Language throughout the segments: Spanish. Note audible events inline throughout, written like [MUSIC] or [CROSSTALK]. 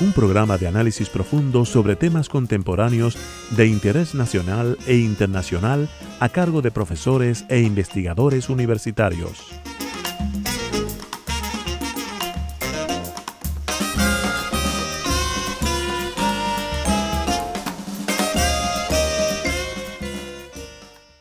Un programa de análisis profundo sobre temas contemporáneos de interés nacional e internacional a cargo de profesores e investigadores universitarios.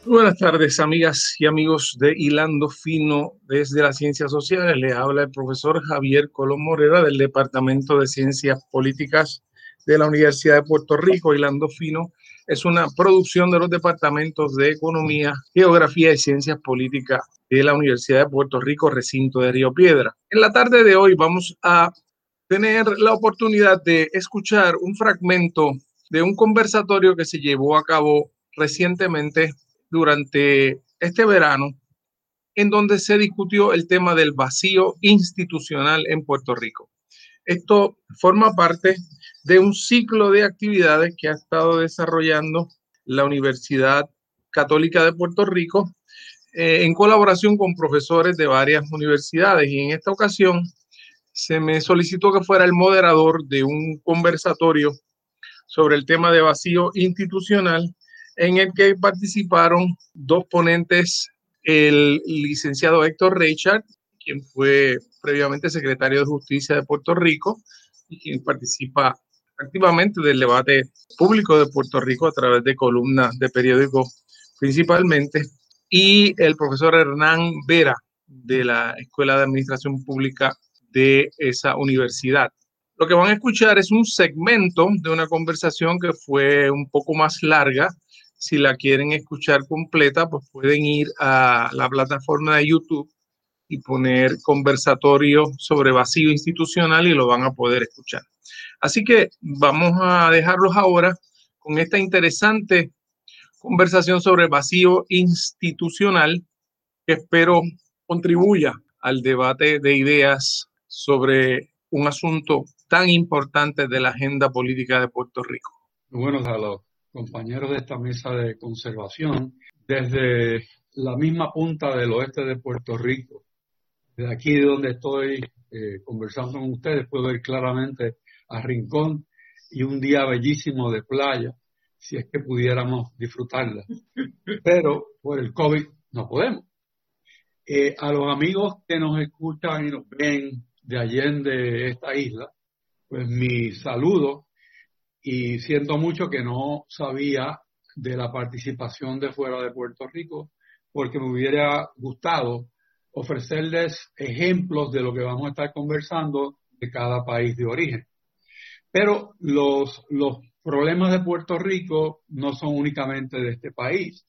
Buenas tardes, amigas y amigos de Hilando Fino desde las Ciencias Sociales. Le habla el profesor Javier Colón Morera del Departamento de Ciencias Políticas de la Universidad de Puerto Rico. Hilando Fino es una producción de los departamentos de Economía, Geografía y Ciencias Políticas de la Universidad de Puerto Rico, recinto de Río Piedra. En la tarde de hoy vamos a tener la oportunidad de escuchar un fragmento de un conversatorio que se llevó a cabo recientemente durante este verano en donde se discutió el tema del vacío institucional en Puerto Rico. Esto forma parte de un ciclo de actividades que ha estado desarrollando la Universidad Católica de Puerto Rico eh, en colaboración con profesores de varias universidades. Y en esta ocasión se me solicitó que fuera el moderador de un conversatorio sobre el tema de vacío institucional en el que participaron dos ponentes, el licenciado Héctor Richard, quien fue previamente secretario de Justicia de Puerto Rico y quien participa activamente del debate público de Puerto Rico a través de columnas de periódicos principalmente, y el profesor Hernán Vera de la Escuela de Administración Pública de esa universidad. Lo que van a escuchar es un segmento de una conversación que fue un poco más larga, si la quieren escuchar completa, pues pueden ir a la plataforma de YouTube y poner conversatorio sobre vacío institucional y lo van a poder escuchar. Así que vamos a dejarlos ahora con esta interesante conversación sobre vacío institucional que espero contribuya al debate de ideas sobre un asunto tan importante de la agenda política de Puerto Rico. Bueno, saludos compañeros de esta mesa de conservación, desde la misma punta del oeste de Puerto Rico. Desde aquí donde estoy eh, conversando con ustedes, puedo ver claramente a Rincón y un día bellísimo de playa, si es que pudiéramos disfrutarla. Pero por el COVID no podemos. Eh, a los amigos que nos escuchan y nos ven de allende esta isla, pues mi saludo y siento mucho que no sabía de la participación de fuera de Puerto Rico, porque me hubiera gustado ofrecerles ejemplos de lo que vamos a estar conversando de cada país de origen. Pero los, los problemas de Puerto Rico no son únicamente de este país,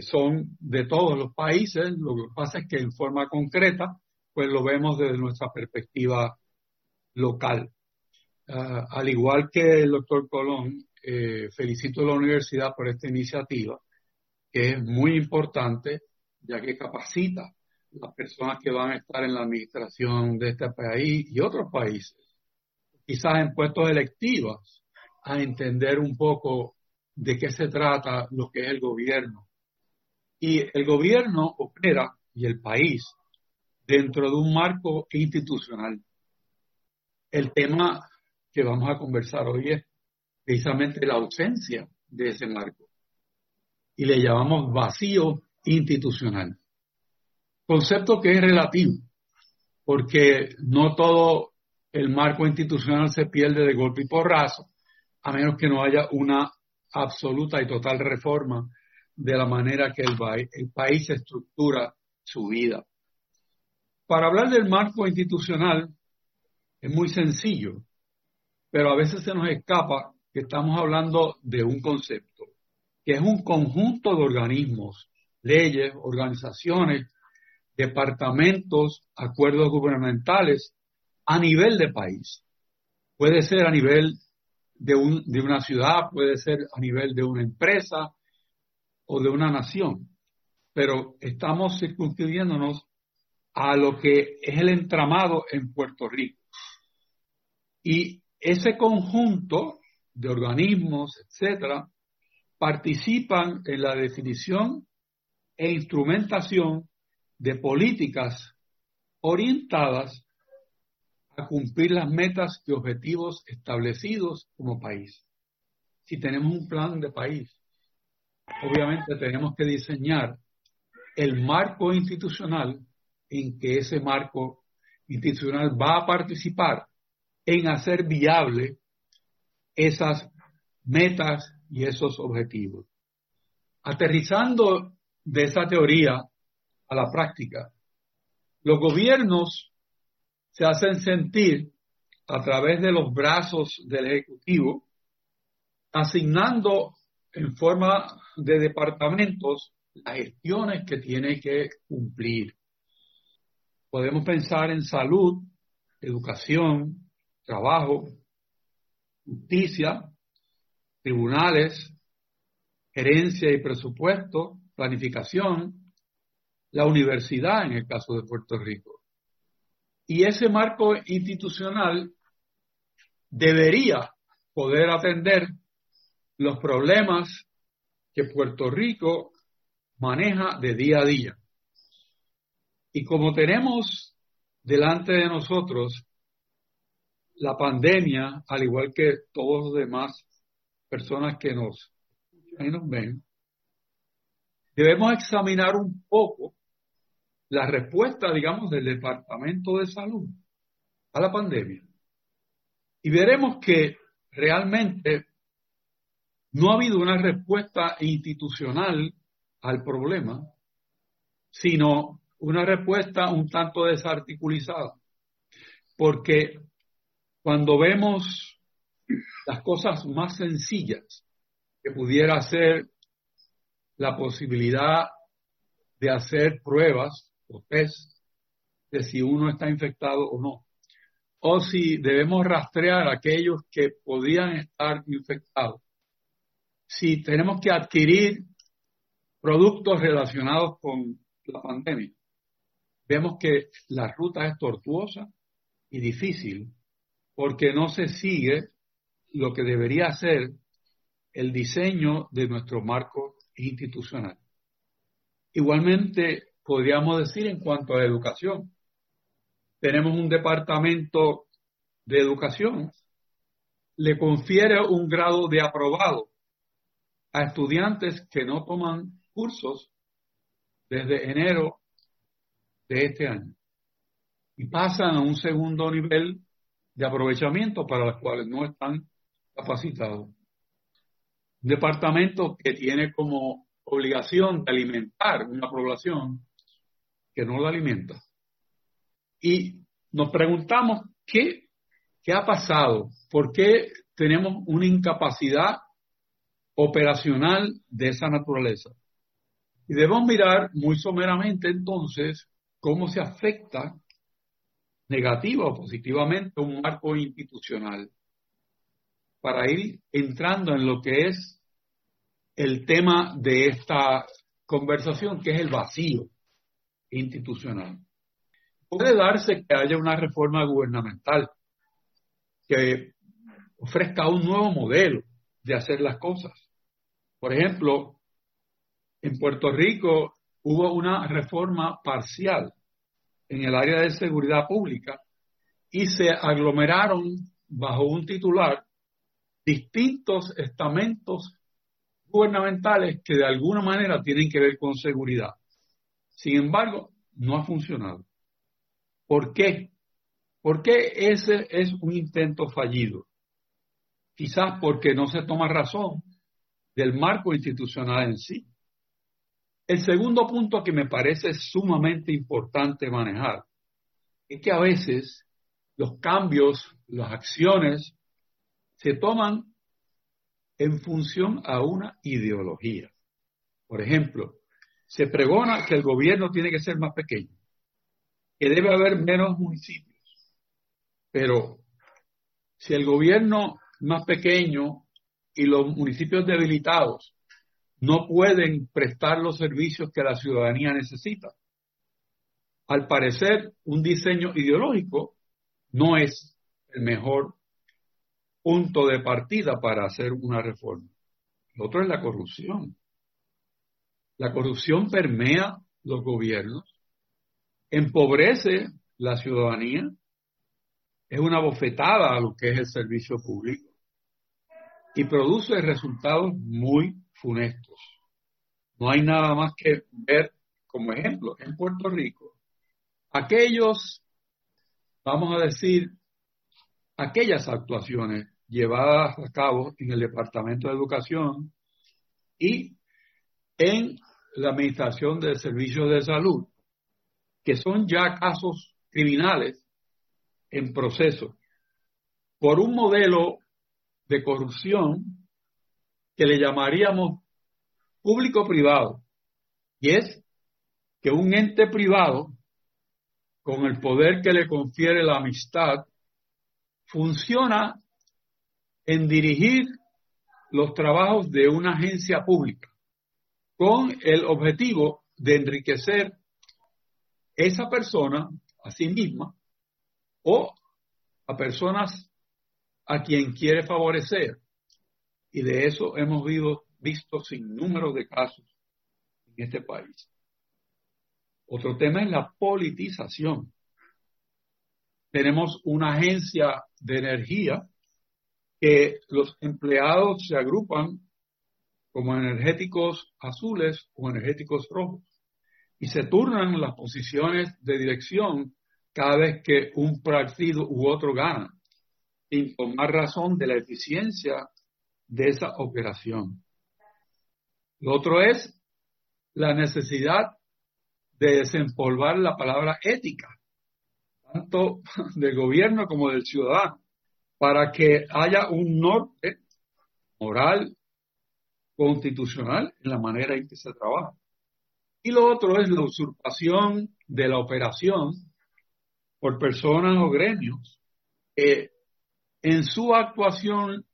son de todos los países. Lo que pasa es que en forma concreta, pues lo vemos desde nuestra perspectiva local. Ah, al igual que el doctor Colón, eh, felicito a la universidad por esta iniciativa, que es muy importante, ya que capacita a las personas que van a estar en la administración de este país y otros países, quizás en puestos electivos, a entender un poco de qué se trata lo que es el gobierno. Y el gobierno opera, y el país, dentro de un marco institucional. El tema que vamos a conversar hoy es precisamente la ausencia de ese marco. Y le llamamos vacío institucional. Concepto que es relativo, porque no todo el marco institucional se pierde de golpe y porrazo, a menos que no haya una absoluta y total reforma de la manera que el, el país estructura su vida. Para hablar del marco institucional es muy sencillo pero a veces se nos escapa que estamos hablando de un concepto, que es un conjunto de organismos, leyes, organizaciones, departamentos, acuerdos gubernamentales a nivel de país. Puede ser a nivel de, un, de una ciudad, puede ser a nivel de una empresa o de una nación, pero estamos circunscribiéndonos a lo que es el entramado en Puerto Rico. Y ese conjunto de organismos, etcétera, participan en la definición e instrumentación de políticas orientadas a cumplir las metas y objetivos establecidos como país. Si tenemos un plan de país, obviamente tenemos que diseñar el marco institucional en que ese marco institucional va a participar en hacer viable esas metas y esos objetivos. Aterrizando de esa teoría a la práctica, los gobiernos se hacen sentir a través de los brazos del Ejecutivo, asignando en forma de departamentos las gestiones que tiene que cumplir. Podemos pensar en salud, educación, trabajo, justicia, tribunales, gerencia y presupuesto, planificación, la universidad en el caso de Puerto Rico. Y ese marco institucional debería poder atender los problemas que Puerto Rico maneja de día a día. Y como tenemos delante de nosotros la pandemia, al igual que todos los demás personas que nos, nos ven, debemos examinar un poco la respuesta, digamos, del Departamento de Salud a la pandemia. Y veremos que realmente no ha habido una respuesta institucional al problema, sino una respuesta un tanto desarticulizada. Porque cuando vemos las cosas más sencillas que pudiera ser la posibilidad de hacer pruebas o test de si uno está infectado o no, o si debemos rastrear a aquellos que podían estar infectados, si tenemos que adquirir productos relacionados con la pandemia. Vemos que la ruta es tortuosa y difícil porque no se sigue lo que debería ser el diseño de nuestro marco institucional. Igualmente, podríamos decir en cuanto a educación, tenemos un departamento de educación, le confiere un grado de aprobado a estudiantes que no toman cursos desde enero de este año y pasan a un segundo nivel de aprovechamiento para los cuales no están capacitados. Un departamento que tiene como obligación de alimentar una población que no la alimenta. Y nos preguntamos qué, qué ha pasado, por qué tenemos una incapacidad operacional de esa naturaleza. Y debemos mirar muy someramente entonces cómo se afecta negativa o positivamente un marco institucional para ir entrando en lo que es el tema de esta conversación, que es el vacío institucional. Puede darse que haya una reforma gubernamental que ofrezca un nuevo modelo de hacer las cosas. Por ejemplo, en Puerto Rico hubo una reforma parcial en el área de seguridad pública y se aglomeraron bajo un titular distintos estamentos gubernamentales que de alguna manera tienen que ver con seguridad. Sin embargo, no ha funcionado. ¿Por qué? ¿Por qué ese es un intento fallido? Quizás porque no se toma razón del marco institucional en sí. El segundo punto que me parece sumamente importante manejar es que a veces los cambios, las acciones, se toman en función a una ideología. Por ejemplo, se pregona que el gobierno tiene que ser más pequeño, que debe haber menos municipios. Pero si el gobierno más pequeños y los municipios debilitados no pueden prestar los servicios que la ciudadanía necesita. Al parecer, un diseño ideológico no es el mejor punto de partida para hacer una reforma. Lo otro es la corrupción. La corrupción permea los gobiernos, empobrece la ciudadanía, es una bofetada a lo que es el servicio público y produce resultados muy funestos. No hay nada más que ver como ejemplo en Puerto Rico. Aquellos, vamos a decir, aquellas actuaciones llevadas a cabo en el Departamento de Educación y en la Administración de Servicios de Salud, que son ya casos criminales en proceso, por un modelo de corrupción que le llamaríamos público-privado, y es que un ente privado, con el poder que le confiere la amistad, funciona en dirigir los trabajos de una agencia pública con el objetivo de enriquecer esa persona a sí misma o a personas a quien quiere favorecer. Y de eso hemos visto, visto sin número de casos en este país. Otro tema es la politización. Tenemos una agencia de energía que los empleados se agrupan como energéticos azules o energéticos rojos y se turnan las posiciones de dirección cada vez que un partido u otro gana, sin tomar razón de la eficiencia de esa operación. Lo otro es la necesidad de desempolvar la palabra ética, tanto [LAUGHS] del gobierno como del ciudadano para que haya un norte moral, constitucional en la manera en que se trabaja. Y lo otro es la usurpación de la operación por personas o gremios que en su actuación,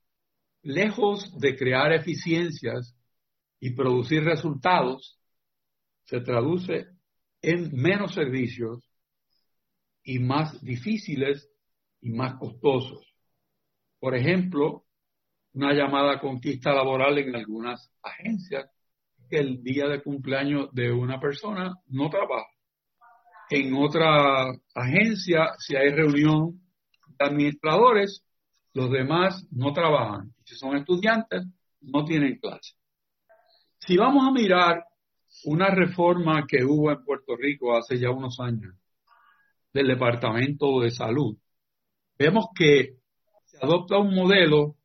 lejos de crear eficiencias y producir resultados, se traduce en menos servicios y más difíciles y más costosos. Por ejemplo, una llamada conquista laboral en algunas agencias, que el día de cumpleaños de una persona no trabaja. En otra agencia, si hay reunión de administradores, los demás no trabajan. Si son estudiantes, no tienen clase. Si vamos a mirar una reforma que hubo en Puerto Rico hace ya unos años del Departamento de Salud, vemos que adopta un modelo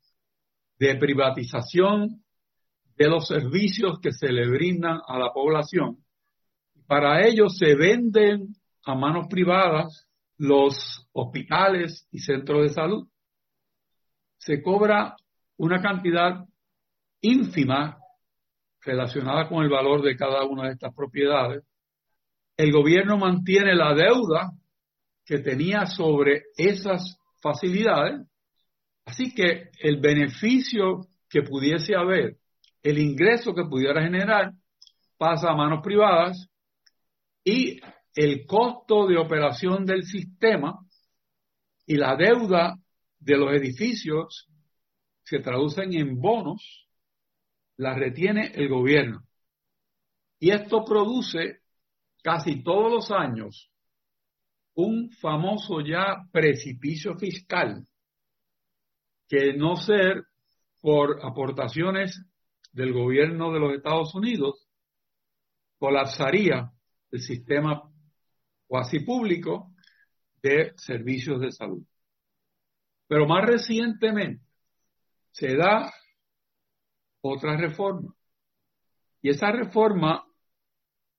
de privatización de los servicios que se le brindan a la población. Para ello se venden a manos privadas los hospitales y centros de salud. Se cobra una cantidad ínfima relacionada con el valor de cada una de estas propiedades. El gobierno mantiene la deuda que tenía sobre esas facilidades Así que el beneficio que pudiese haber, el ingreso que pudiera generar, pasa a manos privadas y el costo de operación del sistema y la deuda de los edificios se traducen en bonos, la retiene el gobierno. Y esto produce casi todos los años un famoso ya precipicio fiscal que no ser por aportaciones del gobierno de los Estados Unidos, colapsaría el sistema cuasi público de servicios de salud. Pero más recientemente se da otra reforma. Y esa reforma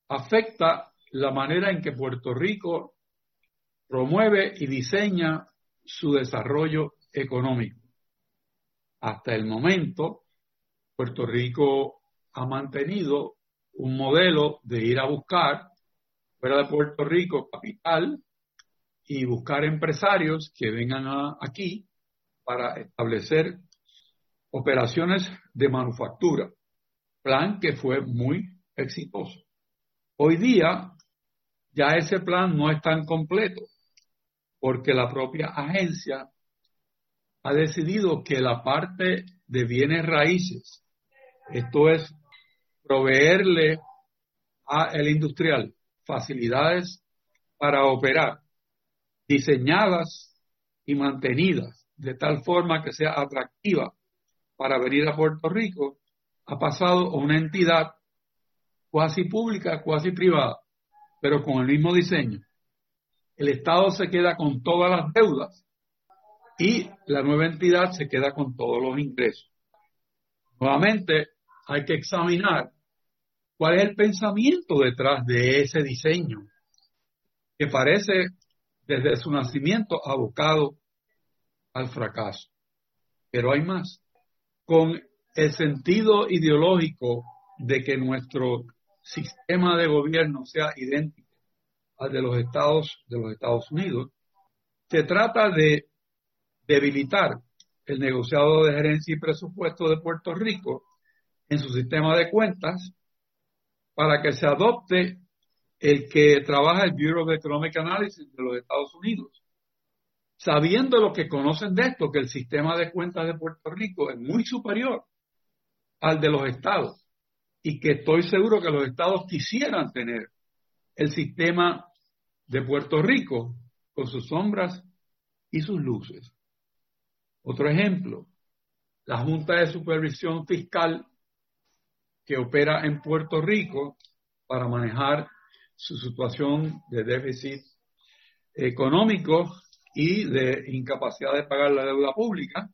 afecta la manera en que Puerto Rico promueve y diseña su desarrollo económico. Hasta el momento, Puerto Rico ha mantenido un modelo de ir a buscar fuera de Puerto Rico capital y buscar empresarios que vengan aquí para establecer operaciones de manufactura, plan que fue muy exitoso. Hoy día ya ese plan no es tan completo porque la propia agencia ha decidido que la parte de bienes raíces, esto es proveerle al industrial facilidades para operar, diseñadas y mantenidas de tal forma que sea atractiva para venir a Puerto Rico, ha pasado a una entidad cuasi pública, cuasi privada, pero con el mismo diseño. El Estado se queda con todas las deudas y la nueva entidad se queda con todos los ingresos. Nuevamente, hay que examinar cuál es el pensamiento detrás de ese diseño, que parece desde su nacimiento abocado al fracaso. Pero hay más. Con el sentido ideológico de que nuestro sistema de gobierno sea idéntico al de los Estados de los Estados Unidos, se trata de debilitar el negociado de gerencia y presupuesto de Puerto Rico en su sistema de cuentas para que se adopte el que trabaja el Bureau of Economic Analysis de los Estados Unidos, sabiendo lo que conocen de esto, que el sistema de cuentas de Puerto Rico es muy superior al de los estados y que estoy seguro que los estados quisieran tener el sistema de Puerto Rico con sus sombras y sus luces. Otro ejemplo, la Junta de Supervisión Fiscal que opera en Puerto Rico para manejar su situación de déficit económico y de incapacidad de pagar la deuda pública,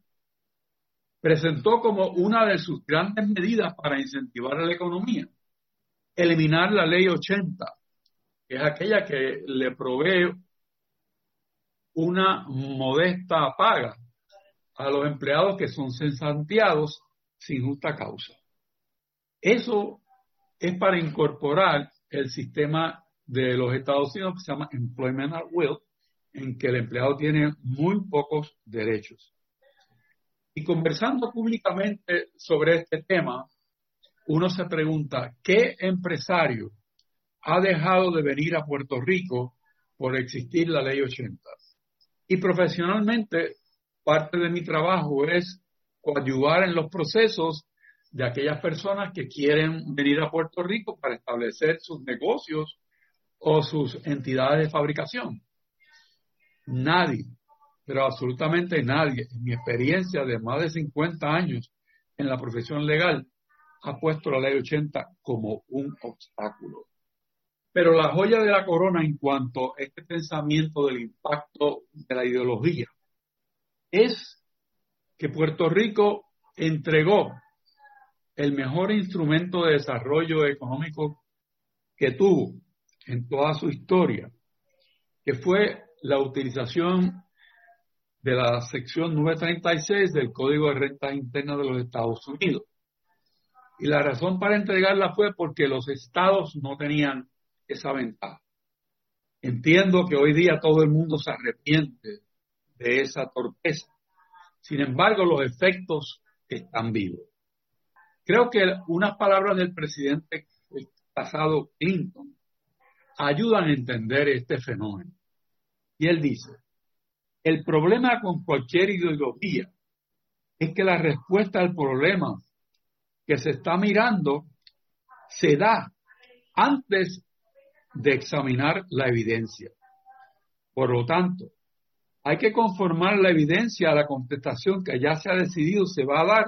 presentó como una de sus grandes medidas para incentivar a la economía eliminar la ley 80, que es aquella que le provee una modesta paga a los empleados que son cesanteados sin justa causa. Eso es para incorporar el sistema de los Estados Unidos que se llama Employment at Will, en que el empleado tiene muy pocos derechos. Y conversando públicamente sobre este tema, uno se pregunta, ¿qué empresario ha dejado de venir a Puerto Rico por existir la ley 80? Y profesionalmente, parte de mi trabajo es coadyuvar en los procesos de aquellas personas que quieren venir a Puerto Rico para establecer sus negocios o sus entidades de fabricación. Nadie, pero absolutamente nadie, en mi experiencia de más de 50 años en la profesión legal, ha puesto la ley 80 como un obstáculo. Pero la joya de la corona en cuanto a este pensamiento del impacto de la ideología es que Puerto Rico entregó el mejor instrumento de desarrollo económico que tuvo en toda su historia, que fue la utilización de la sección 936 del Código de Rentas Internas de los Estados Unidos. Y la razón para entregarla fue porque los estados no tenían esa ventaja. Entiendo que hoy día todo el mundo se arrepiente de esa torpeza. Sin embargo, los efectos están vivos. Creo que unas palabras del presidente pasado Clinton ayudan a entender este fenómeno. Y él dice, el problema con cualquier ideología es que la respuesta al problema que se está mirando se da antes de examinar la evidencia. Por lo tanto, hay que conformar la evidencia a la contestación que ya se ha decidido se va a dar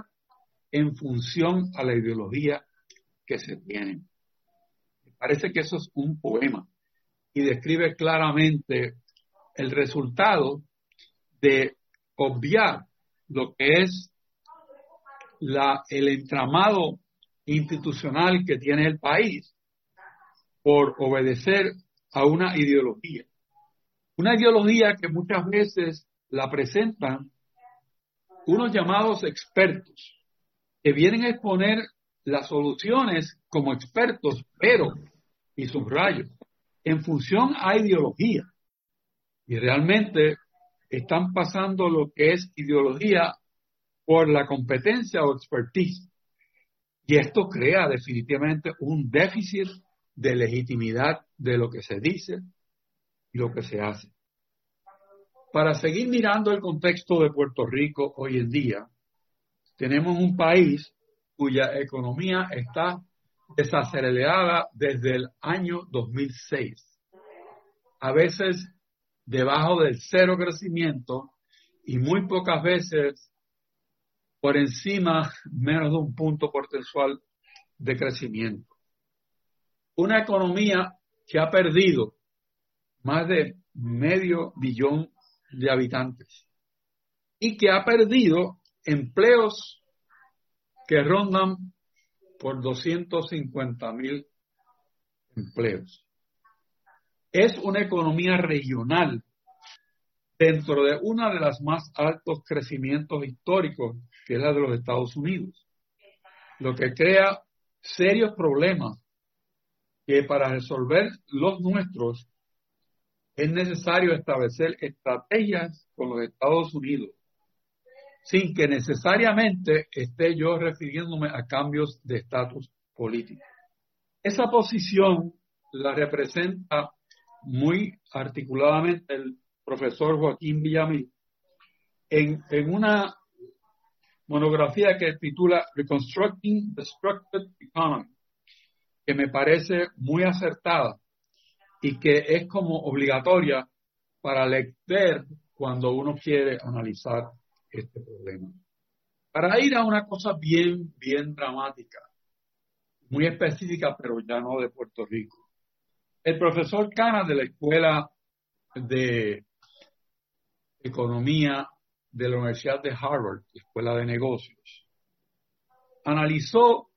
en función a la ideología que se tiene. Parece que eso es un poema y describe claramente el resultado de obviar lo que es la, el entramado institucional que tiene el país por obedecer a una ideología. Una ideología que muchas veces la presentan unos llamados expertos, que vienen a exponer las soluciones como expertos, pero, y subrayo, en función a ideología. Y realmente están pasando lo que es ideología por la competencia o expertise. Y esto crea definitivamente un déficit de legitimidad de lo que se dice y lo que se hace. Para seguir mirando el contexto de Puerto Rico hoy en día, tenemos un país cuya economía está desacelerada desde el año 2006. A veces debajo del cero crecimiento y muy pocas veces por encima menos de un punto porcentual de crecimiento. Una economía que ha perdido más de medio billón de habitantes y que ha perdido empleos que rondan por 250 mil empleos. Es una economía regional dentro de uno de los más altos crecimientos históricos, que es la de los Estados Unidos, lo que crea serios problemas que para resolver los nuestros es necesario establecer estrategias con los Estados Unidos, sin que necesariamente esté yo refiriéndome a cambios de estatus político. Esa posición la representa muy articuladamente el profesor Joaquín Villamil, en, una monografía que titula Reconstructing the Structured Economy, que me parece muy acertada y que es como obligatoria para leer cuando uno quiere analizar este problema. Para ir a una cosa bien, bien dramática, muy específica, pero ya no de Puerto Rico. El profesor Cana de la Escuela de Economía de la Universidad de Harvard, Escuela de Negocios, analizó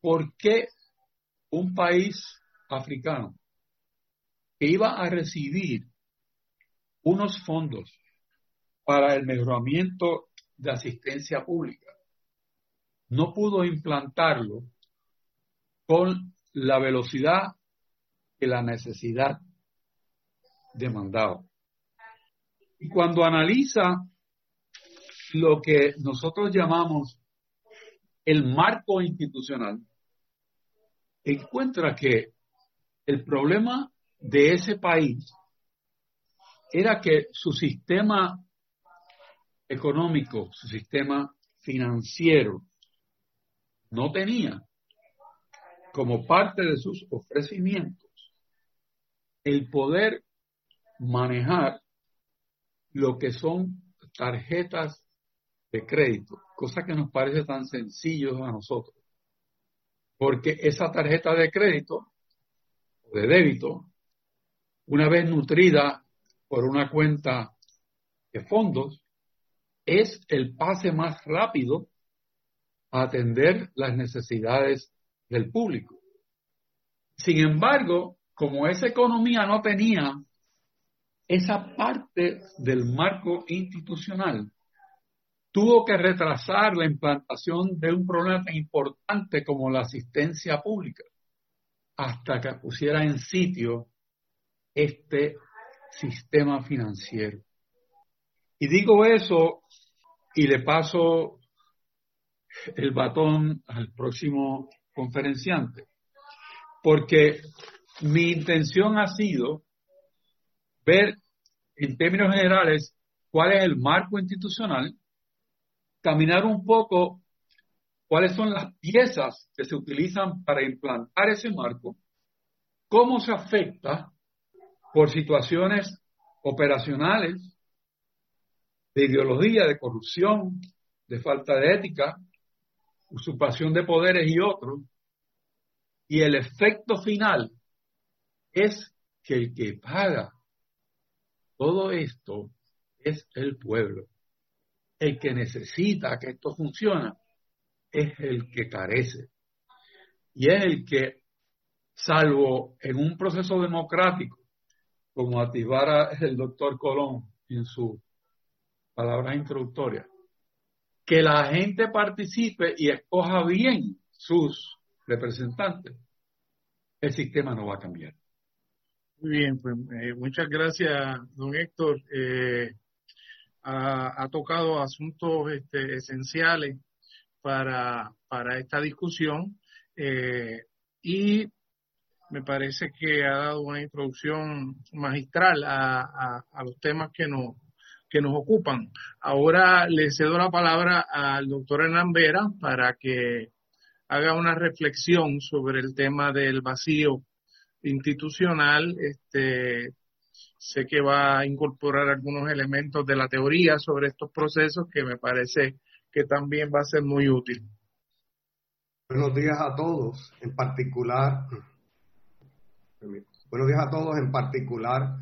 por qué un país africano que iba a recibir unos fondos para el mejoramiento de asistencia pública no pudo implantarlo con la velocidad que la necesidad demandaba. Y cuando analiza lo que nosotros llamamos el marco institucional, encuentra que el problema de ese país era que su sistema económico, su sistema financiero, no tenía como parte de sus ofrecimientos el poder manejar lo que son tarjetas de crédito, cosa que nos parece tan sencillo a nosotros. Porque esa tarjeta de crédito o de débito, una vez nutrida por una cuenta de fondos, es el pase más rápido a atender las necesidades del público. Sin embargo, como esa economía no tenía esa parte del marco institucional tuvo que retrasar la implantación de un problema tan importante como la asistencia pública hasta que pusiera en sitio este sistema financiero. Y digo eso y le paso el batón al próximo conferenciante, porque mi intención ha sido ver en términos generales cuál es el marco institucional, caminar un poco cuáles son las piezas que se utilizan para implantar ese marco, cómo se afecta por situaciones operacionales, de ideología, de corrupción, de falta de ética, usurpación de poderes y otros, y el efecto final es que el que paga todo esto es el pueblo. El que necesita que esto funcione es el que carece. Y es el que, salvo en un proceso democrático, como activara el doctor Colón en su palabra introductoria, que la gente participe y escoja bien sus representantes, el sistema no va a cambiar. Muy bien, pues eh, muchas gracias, don Héctor. Eh, ha, tocado asuntos este, esenciales para, para esta discusión eh, y me parece que ha dado una introducción magistral a, a, los temas que nos, que nos ocupan. Ahora le cedo la palabra al doctor Hernán Vera para que haga una reflexión sobre el tema del vacío institucional. Este, sé que va a incorporar algunos elementos de la teoría sobre estos procesos que me parece que también va a ser muy útil. Buenos días a todos, en particular, buenos días a todos, en particular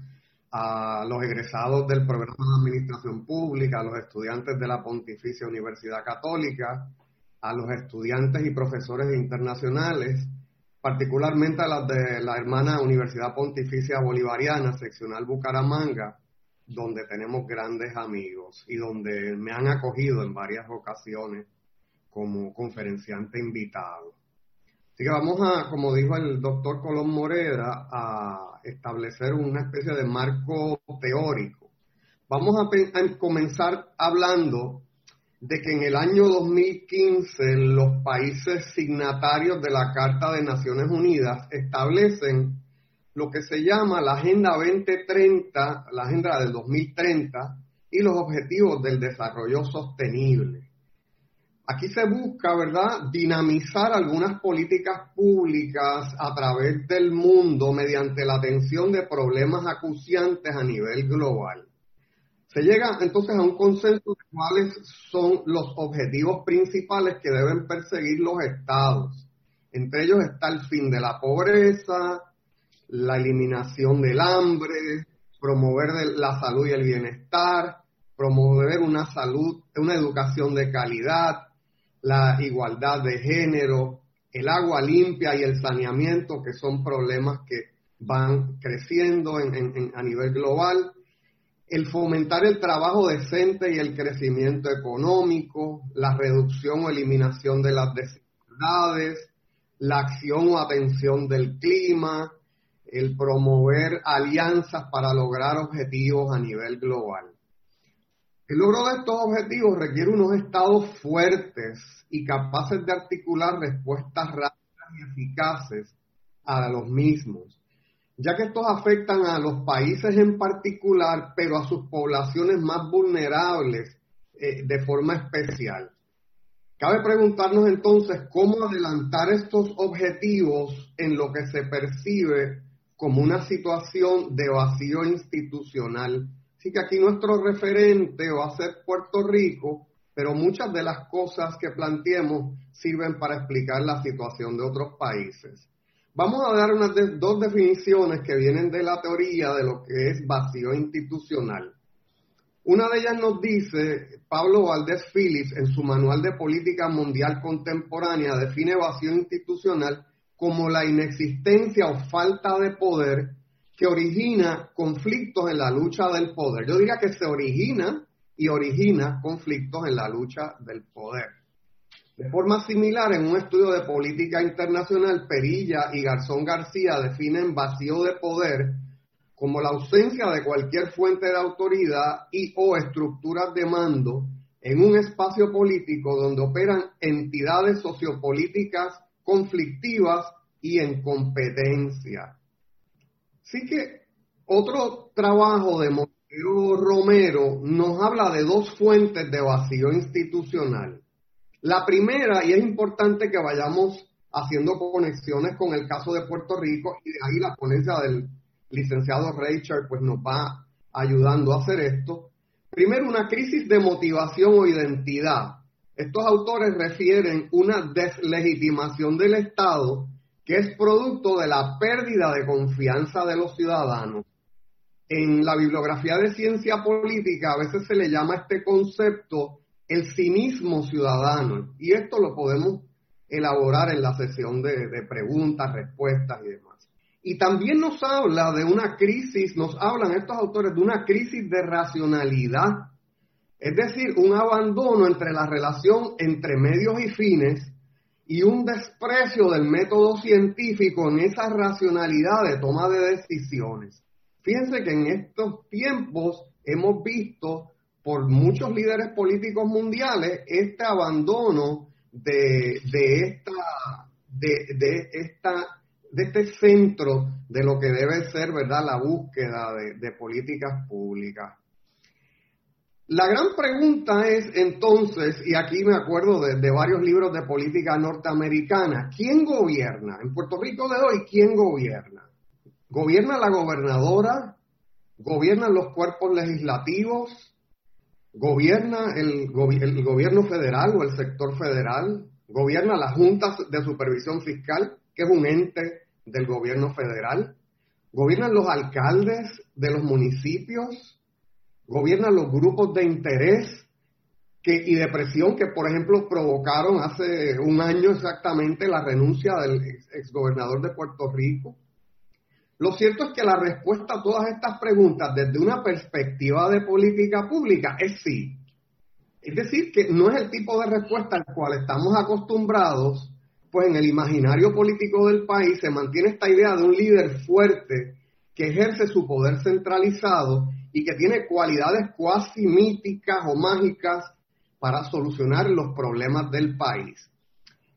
a los egresados del programa de Administración Pública, a los estudiantes de la Pontificia Universidad Católica, a los estudiantes y profesores internacionales, particularmente a las de la hermana Universidad Pontificia Bolivariana, seccional Bucaramanga, donde tenemos grandes amigos y donde me han acogido en varias ocasiones como conferenciante invitado. Así que vamos a, como dijo el doctor Colón Morera, a establecer una especie de marco teórico. Vamos a, a comenzar hablando de que en el año 2015 los países signatarios de la Carta de Naciones Unidas establecen lo que se llama la Agenda 2030, la Agenda del 2030 y los Objetivos del Desarrollo Sostenible. Aquí se busca, ¿verdad?, dinamizar algunas políticas públicas a través del mundo mediante la atención de problemas acuciantes a nivel global. Se llega entonces a un consenso de cuáles son los objetivos principales que deben perseguir los estados. Entre ellos está el fin de la pobreza, la eliminación del hambre, promover la salud y el bienestar, promover una salud, una educación de calidad, la igualdad de género, el agua limpia y el saneamiento, que son problemas que van creciendo a nivel global, el fomentar el trabajo decente y el crecimiento económico, la reducción o eliminación de las desigualdades, la acción o atención del clima, el promover alianzas para lograr objetivos a nivel global. El logro de estos objetivos requiere unos estados fuertes y capaces de articular respuestas rápidas y eficaces a los mismos ya que estos afectan a los países en particular, pero a sus poblaciones más vulnerables eh, de forma especial. Cabe preguntarnos entonces cómo adelantar estos objetivos en lo que se percibe como una situación de vacío institucional. Así que aquí nuestro referente va a ser Puerto Rico, pero muchas de las cosas que planteemos sirven para explicar la situación de otros países. Vamos a dar unas dos definiciones que vienen de la teoría de lo que es vacío institucional. Una de ellas nos dice, Pablo Valdés Phillips, en su Manual de Política Mundial Contemporánea, define vacío institucional como la inexistencia o falta de poder que origina conflictos en la lucha del poder. Yo diría que se origina y origina conflictos en la lucha del poder. De forma similar, en un estudio de política internacional, Perilla y Garzón García definen vacío de poder como la ausencia de cualquier fuente de autoridad y o estructuras de mando en un espacio político donde operan entidades sociopolíticas conflictivas y en competencia. Así que otro trabajo de Monteiro Romero nos habla de dos fuentes de vacío institucional. La primera, y es importante que vayamos haciendo conexiones con el caso de Puerto Rico, y de ahí la ponencia del licenciado Richard pues nos va ayudando a hacer esto. Primero, una crisis de motivación o identidad. Estos autores refieren una deslegitimación del Estado que es producto de la pérdida de confianza de los ciudadanos. En la bibliografía de ciencia política a veces se le llama este concepto el cinismo ciudadano. Y esto lo podemos elaborar en la sesión de, preguntas, respuestas y demás. Y también nos habla de una crisis, nos hablan estos autores de una crisis de racionalidad, es decir, un abandono entre la relación entre medios y fines y un desprecio del método científico en esa racionalidad de toma de decisiones. Fíjense que en estos tiempos hemos visto por muchos líderes políticos mundiales este abandono de, esta, de, esta, de este centro de lo que debe ser, ¿verdad?, la búsqueda de, políticas públicas. La gran pregunta es entonces, y aquí me acuerdo de, varios libros de política norteamericana, ¿quién gobierna? En Puerto Rico de hoy, ¿quién gobierna? ¿Gobierna la gobernadora? ¿Gobiernan los cuerpos legislativos? gobierna el, el, gobierno federal o el sector federal, gobierna la Junta de Supervisión Fiscal, que es un ente del gobierno federal, gobiernan los alcaldes de los municipios, gobiernan los grupos de interés que, y de presión que, por ejemplo, provocaron hace un año exactamente la renuncia del exgobernador de Puerto Rico, lo cierto es que la respuesta a todas estas preguntas desde una perspectiva de política pública es sí. Es decir, que no es el tipo de respuesta al cual estamos acostumbrados, pues en el imaginario político del país se mantiene esta idea de un líder fuerte que ejerce su poder centralizado y que tiene cualidades cuasi míticas o mágicas para solucionar los problemas del país.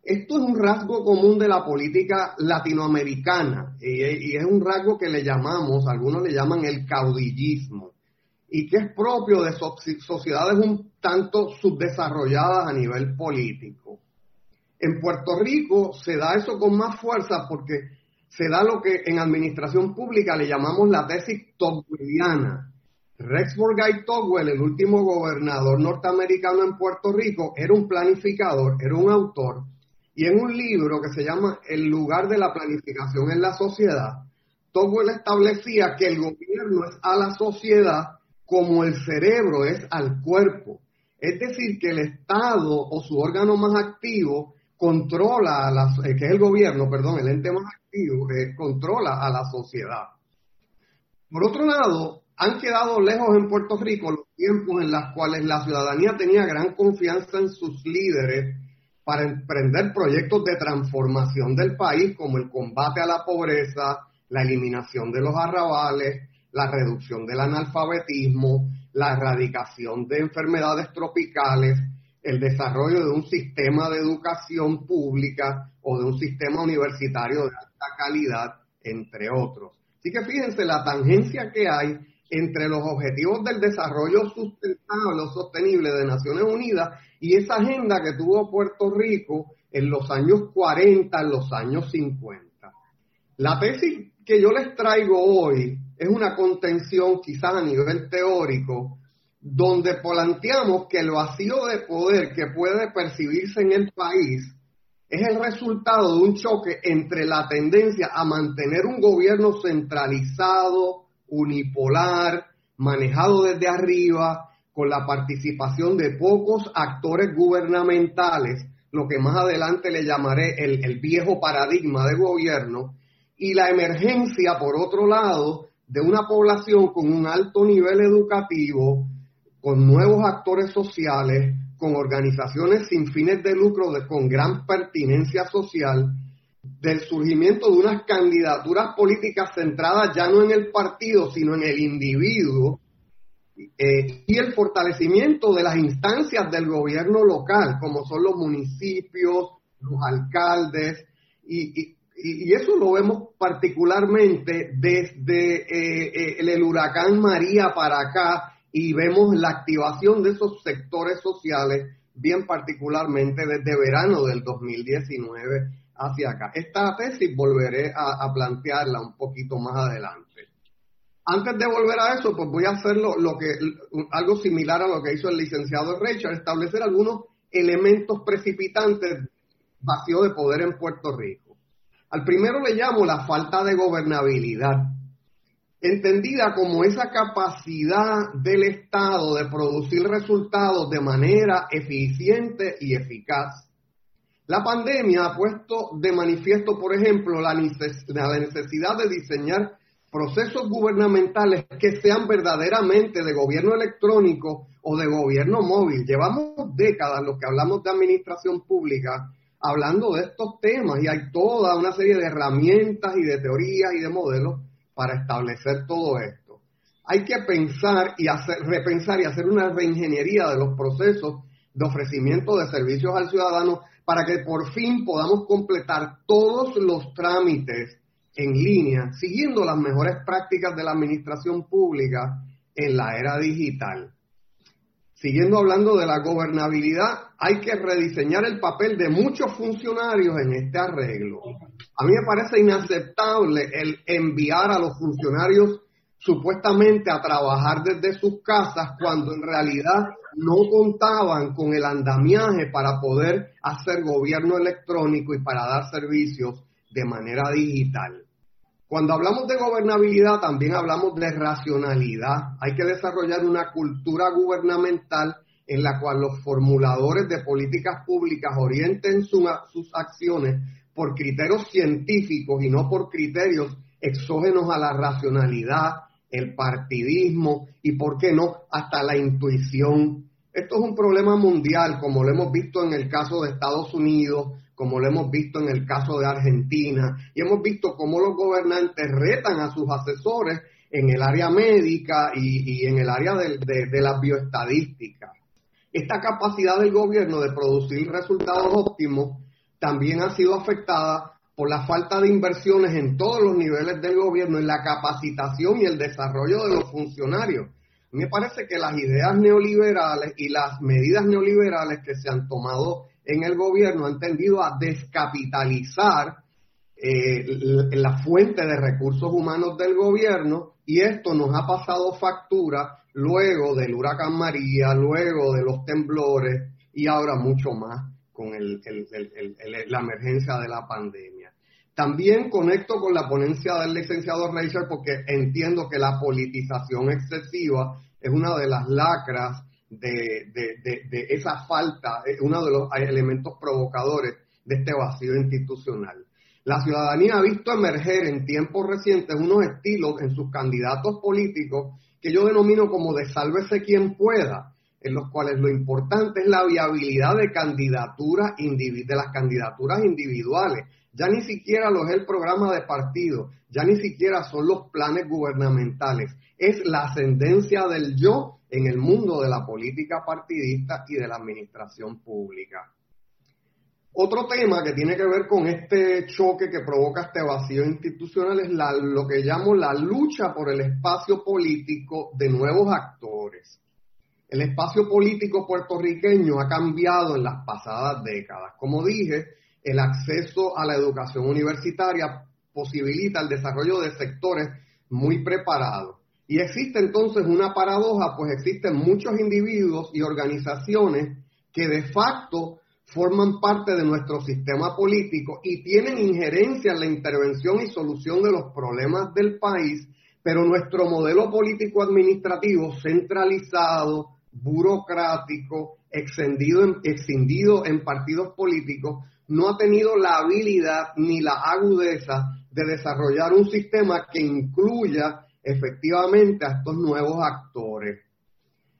Esto es un rasgo común de la política latinoamericana y, es un rasgo que le llamamos, algunos le llaman el caudillismo, y que es propio de sociedades un tanto subdesarrolladas a nivel político. En Puerto Rico se da eso con más fuerza porque se da lo que en administración pública le llamamos la tesis tocqueviliana. Rex Burgay Togwell, el último gobernador norteamericano en Puerto Rico, era un planificador, era un autor y en un libro que se llama El lugar de la planificación en la sociedad, Tocqueville establecía que el gobierno es a la sociedad como el cerebro es al cuerpo. Es decir, que el Estado o su órgano más activo controla, a la, eh, que es el gobierno, perdón, el ente más activo, eh, controla a la sociedad. Por otro lado, han quedado lejos en Puerto Rico los tiempos en los cuales la ciudadanía tenía gran confianza en sus líderes para emprender proyectos de transformación del país como el combate a la pobreza, la eliminación de los arrabales, la reducción del analfabetismo, la erradicación de enfermedades tropicales, el desarrollo de un sistema de educación pública o de un sistema universitario de alta calidad, entre otros. Así que fíjense la tangencia que hay entre los objetivos del desarrollo sustentable o sostenible de Naciones Unidas y esa agenda que tuvo Puerto Rico en los años 40, en los años 50. La tesis que yo les traigo hoy es una contención quizás a nivel teórico, donde planteamos que el vacío de poder que puede percibirse en el país es el resultado de un choque entre la tendencia a mantener un gobierno centralizado, unipolar, manejado desde arriba, con la participación de pocos actores gubernamentales, lo que más adelante le llamaré el, viejo paradigma de gobierno, y la emergencia, por otro lado, de una población con un alto nivel educativo, con nuevos actores sociales, con organizaciones sin fines de lucro, con gran pertinencia social, del surgimiento de unas candidaturas políticas centradas ya no en el partido, sino en el individuo, eh, y el fortalecimiento de las instancias del gobierno local, como son los municipios, los alcaldes, y, eso lo vemos particularmente desde eh, eh, el huracán María para acá, y vemos la activación de esos sectores sociales, bien particularmente desde verano del 2019 hacia acá. Esta tesis volveré a, plantearla un poquito más adelante. Antes de volver a eso, pues voy a hacer lo, que, algo similar a lo que hizo el licenciado Richard, establecer algunos elementos precipitantes vacío de poder en Puerto Rico. Al primero le llamo la falta de gobernabilidad, entendida como esa capacidad del Estado de producir resultados de manera eficiente y eficaz la pandemia ha puesto de manifiesto, por ejemplo, la necesidad de diseñar procesos gubernamentales que sean verdaderamente de gobierno electrónico o de gobierno móvil. Llevamos décadas los que hablamos de administración pública hablando de estos temas y hay toda una serie de herramientas y de teorías y de modelos para establecer todo esto. hay que pensar y hacer, repensar y hacer una reingeniería de los procesos de ofrecimiento de servicios al ciudadano para que por fin podamos completar todos los trámites en línea, siguiendo las mejores prácticas de la administración pública en la era digital. Siguiendo hablando de la gobernabilidad, hay que rediseñar el papel de muchos funcionarios en este arreglo. A mí me parece inaceptable el enviar a los funcionarios supuestamente a trabajar desde sus casas cuando en realidad no contaban con el andamiaje para poder hacer gobierno electrónico y para dar servicios de manera digital. Cuando hablamos de gobernabilidad también hablamos de racionalidad. Hay que desarrollar una cultura gubernamental en la cual los formuladores de políticas públicas orienten sus acciones por criterios científicos y no por criterios exógenos a la racionalidad, el partidismo y, ¿por qué no?, hasta la intuición. Esto es un problema mundial, como lo hemos visto en el caso de Estados Unidos, como lo hemos visto en el caso de Argentina, y hemos visto cómo los gobernantes retan a sus asesores en el área médica y, en el área de, de la bioestadística. Esta capacidad del gobierno de producir resultados óptimos también ha sido afectada por la falta de inversiones en todos los niveles del gobierno en la capacitación y el desarrollo de los funcionarios. Me parece que las ideas neoliberales y las medidas neoliberales que se han tomado en el gobierno han tendido a descapitalizar eh, la fuente de recursos humanos del gobierno y esto nos ha pasado factura luego del huracán María, luego de los temblores y ahora mucho más con la emergencia de la pandemia. También conecto con la ponencia del licenciado Reicher porque entiendo que la politización excesiva es una de las lacras de, esa falta, uno de los elementos provocadores de este vacío institucional. La ciudadanía ha visto emerger en tiempos recientes unos estilos en sus candidatos políticos que yo denomino como de sálvese quien pueda, en los cuales lo importante es la viabilidad de candidaturas de las candidaturas individuales. Ya ni siquiera lo es el programa de partido, ya ni siquiera son los planes gubernamentales, es la ascendencia del yo en el mundo de la política partidista y de la administración pública. Otro tema que tiene que ver con este choque que provoca este vacío institucional es lo que llamo la lucha por el espacio político de nuevos actores. El espacio político puertorriqueño ha cambiado en las pasadas décadas. Como dije, el acceso a la educación universitaria posibilita el desarrollo de sectores muy preparados y existe entonces una paradoja, pues existen muchos individuos y organizaciones que de facto forman parte de nuestro sistema político y tienen injerencia en la intervención y solución de los problemas del país, pero nuestro modelo político administrativo centralizado, burocrático, extendido en, extendido en partidos políticos, no ha tenido la habilidad ni la agudeza de desarrollar un sistema que incluya efectivamente a estos nuevos actores.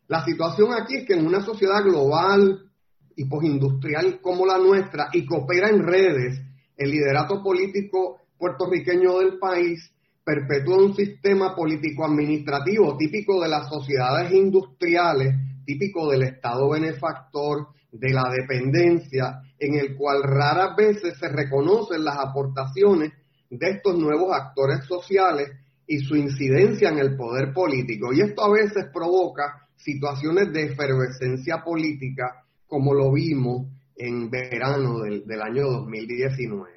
La situación aquí es que en una sociedad global y postindustrial como la nuestra y que opera en redes, el liderato político puertorriqueño del país perpetúa un sistema político-administrativo típico de las sociedades industriales, típico del Estado benefactor, de la dependencia, en el cual raras veces se reconocen las aportaciones de estos nuevos actores sociales y su incidencia en el poder político. Y esto a veces provoca situaciones de efervescencia política, como lo vimos en verano del, año 2019.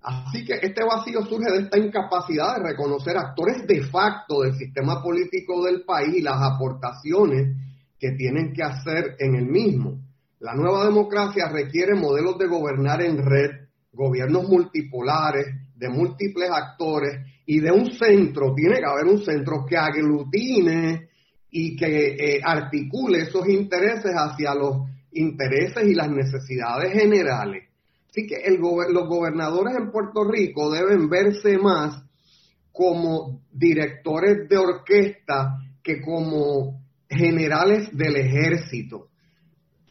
Así que este vacío surge de esta incapacidad de reconocer actores de facto del sistema político del país y las aportaciones que tienen que hacer en el mismo. La nueva democracia requiere modelos de gobernar en red, gobiernos multipolares, de múltiples actores y de un centro, tiene que haber un centro que aglutine y que eh, articule esos intereses hacia los intereses y las necesidades generales. Así que los gobernadores en Puerto Rico deben verse más como directores de orquesta que como generales del ejército.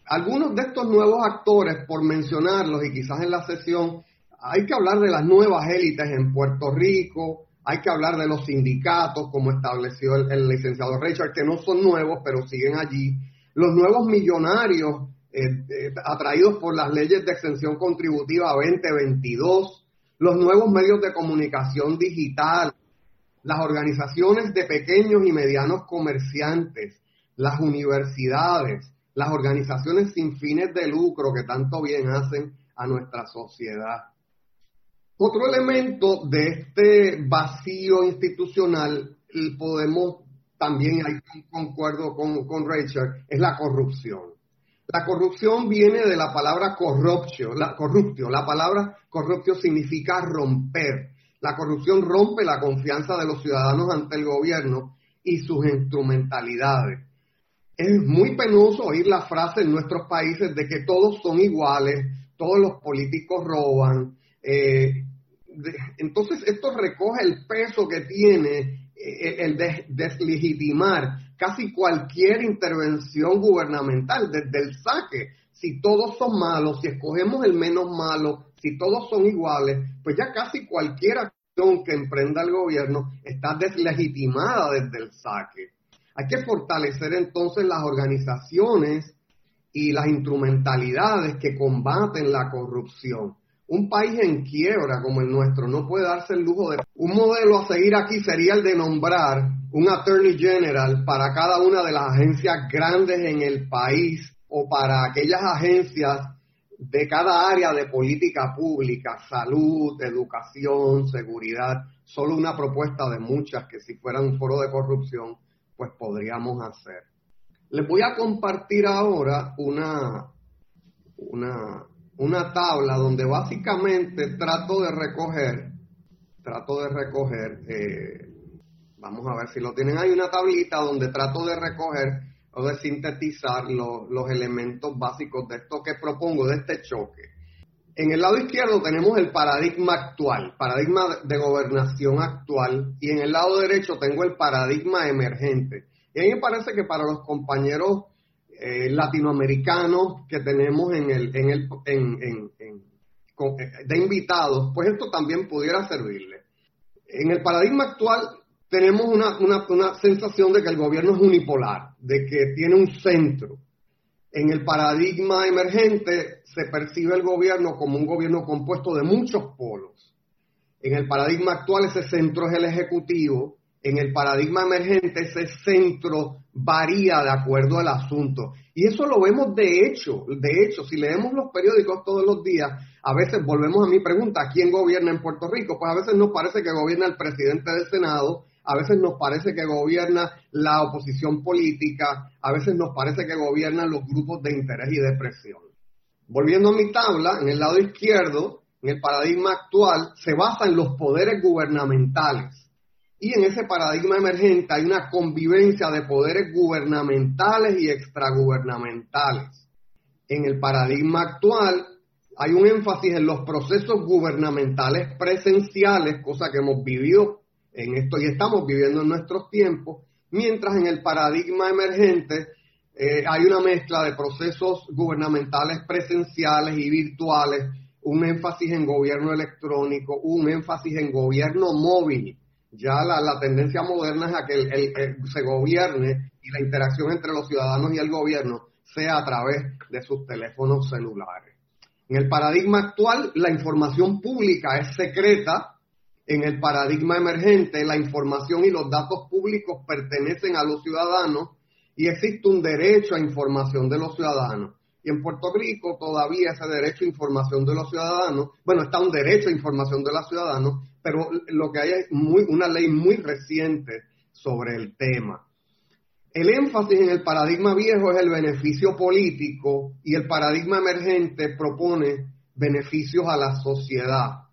Algunos de estos nuevos actores, por mencionarlos y quizás en la sesión, hay que hablar de las nuevas élites en Puerto Rico, hay que hablar de los sindicatos, como estableció el, licenciado Richard, que no son nuevos, pero siguen allí. Los nuevos millonarios eh, eh, atraídos por las leyes de exención contributiva 2022, los nuevos medios de comunicación digital, las organizaciones de pequeños y medianos comerciantes, las universidades, las organizaciones sin fines de lucro que tanto bien hacen a nuestra sociedad. Otro elemento de este vacío institucional, podemos también, ahí concuerdo con, con Richard, es la corrupción. La corrupción viene de la palabra corrupción, la, corruptio. La palabra corruptio significa romper. La corrupción rompe la confianza de los ciudadanos ante el gobierno y sus instrumentalidades. Es muy penoso oír la frase en nuestros países de que todos son iguales, todos los políticos roban, eh, entonces esto recoge el peso que tiene eh, el de deslegitimar casi cualquier intervención gubernamental desde el saque. Si todos son malos, si escogemos el menos malo, si todos son iguales, pues ya casi cualquier acción que emprenda el gobierno está deslegitimada desde el saque. Hay que fortalecer entonces las organizaciones y las instrumentalidades que combaten la corrupción. Un país en quiebra como el nuestro no puede darse el lujo de... Un modelo a seguir aquí sería el de nombrar un Attorney General para cada una de las agencias grandes en el país o para aquellas agencias de cada área de política pública, salud, educación, seguridad, solo una propuesta de muchas que si fuera un foro de corrupción, pues podríamos hacer. Les voy a compartir ahora una, una, una tabla donde básicamente trato de recoger, trato de recoger, eh, vamos a ver si lo tienen ahí, una tablita donde trato de recoger o de sintetizar los elementos básicos de esto que propongo, de este choque. En el lado izquierdo tenemos el paradigma actual, paradigma de gobernación actual, y en el lado derecho tengo el paradigma emergente. Y a mí me parece que para los compañeros eh, latinoamericanos que tenemos en el, en el, en, eh, de invitados, pues esto también pudiera servirle. En el paradigma actual tenemos una, una, sensación de que el gobierno es unipolar, de que tiene un centro. En el paradigma emergente se percibe el gobierno como un gobierno compuesto de muchos polos. En el paradigma actual ese centro es el ejecutivo en el paradigma emergente ese centro varía de acuerdo al asunto. Y eso lo vemos de hecho, de hecho, si leemos los periódicos todos los días, a veces volvemos a mi pregunta, ¿quién gobierna en Puerto Rico? Pues a veces nos parece que gobierna el presidente del Senado, a veces nos parece que gobierna la oposición política, a veces nos parece que gobiernan los grupos de interés y de presión. Volviendo a mi tabla, en el lado izquierdo, en el paradigma actual, se basa en los poderes gubernamentales y en ese paradigma emergente hay una convivencia de poderes gubernamentales y extragubernamentales. En el paradigma actual hay un énfasis en los procesos gubernamentales presenciales, cosa que hemos vivido en esto y estamos viviendo en nuestros tiempos, mientras en el paradigma emergente eh, hay una mezcla de procesos gubernamentales presenciales y virtuales, un énfasis en gobierno electrónico, un énfasis en gobierno móvil ya la, tendencia moderna es a que el, se gobierne y la interacción entre los ciudadanos y el gobierno sea a través de sus teléfonos celulares. En el paradigma actual, la información pública es secreta. En el paradigma emergente, la información y los datos públicos pertenecen a los ciudadanos y existe un derecho a información de los ciudadanos. Y en Puerto Rico todavía ese derecho a información de los ciudadanos, bueno, está un derecho a información de los ciudadanos, pero lo que hay es una ley muy reciente sobre el tema. El énfasis en el paradigma viejo es el beneficio político y el paradigma emergente propone beneficios a la sociedad.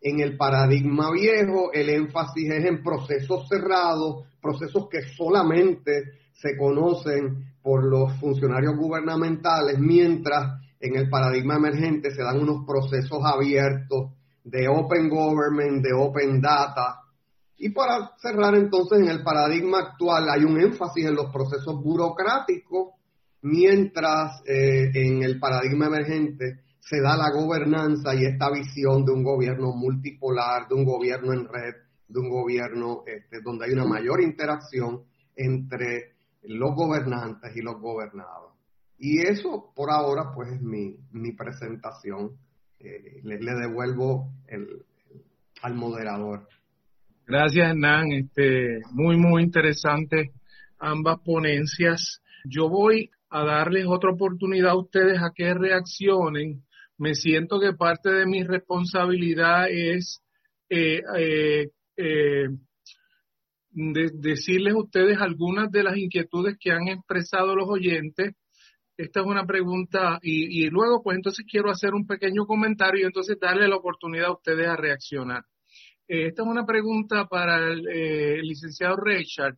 En el paradigma viejo el énfasis es en procesos cerrados, procesos que solamente se conocen por los funcionarios gubernamentales, mientras en el paradigma emergente se dan unos procesos abiertos de Open Government, de Open Data. Y para cerrar entonces, en el paradigma actual hay un énfasis en los procesos burocráticos, mientras eh, en el paradigma emergente se da la gobernanza y esta visión de un gobierno multipolar, de un gobierno en red, de un gobierno este, donde hay una mayor interacción entre los gobernantes y los gobernados. Y eso por ahora pues es mi, mi presentación. Eh, le, devuelvo el, al moderador. Gracias Hernán, este, muy muy interesante ambas ponencias. Yo voy a darles otra oportunidad a ustedes a que reaccionen. Me siento que parte de mi responsabilidad es eh, eh, eh, decirles a ustedes algunas de las inquietudes que han expresado los oyentes. Esta es una pregunta y, luego pues entonces quiero hacer un pequeño comentario y entonces darle la oportunidad a ustedes a reaccionar. esta es una pregunta para el, el licenciado Richard.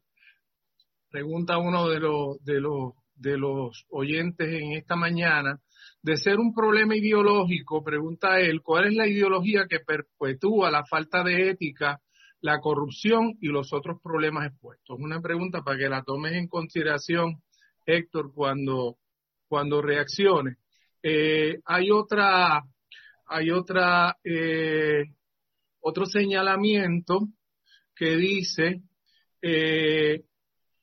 Pregunta uno de los, de los de los oyentes en esta mañana, de ser un problema ideológico, pregunta él, ¿cuál es la ideología que perpetúa la falta de ética, la corrupción y los otros problemas expuestos? Una pregunta para que la tomes en consideración, Héctor, cuando, cuando reaccione. Eh, hay otra, hay otra, eh, otro señalamiento que dice, eh,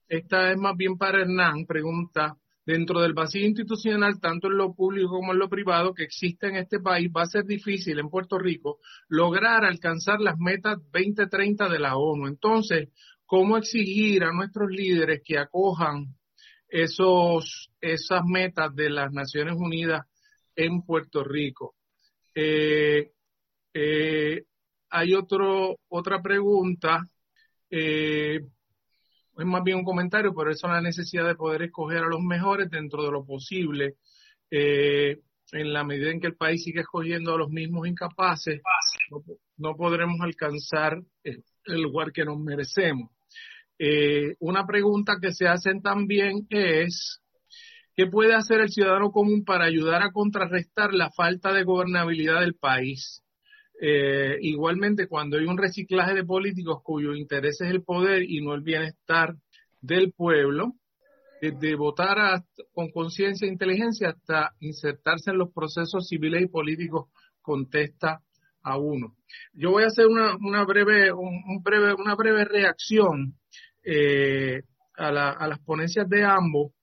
esta es más bien para Hernán, pregunta, dentro del vacío institucional, tanto en lo público como en lo privado que existe en este país, va a ser difícil en Puerto Rico lograr alcanzar las metas 2030 de la ONU. Entonces, ¿cómo exigir a nuestros líderes que acojan esos, esas metas de las Naciones Unidas en Puerto Rico? Eh, eh, hay otro, otra pregunta. Eh, es más bien un comentario, por eso la necesidad de poder escoger a los mejores dentro de lo posible. Eh, en la medida en que el país sigue escogiendo a los mismos incapaces, no, podremos alcanzar el, lugar que nos merecemos. Eh, una pregunta que se hacen también es, ¿qué puede hacer el ciudadano común para ayudar a contrarrestar la falta de gobernabilidad del país? Eh, igualmente, cuando hay un reciclaje de políticos cuyo interés es el poder y no el bienestar del pueblo, desde votar con conciencia e inteligencia hasta insertarse en los procesos civiles y políticos, contesta a uno. Yo voy a hacer una, breve, un, breve, una breve reacción eh, a, las ponencias de ambos.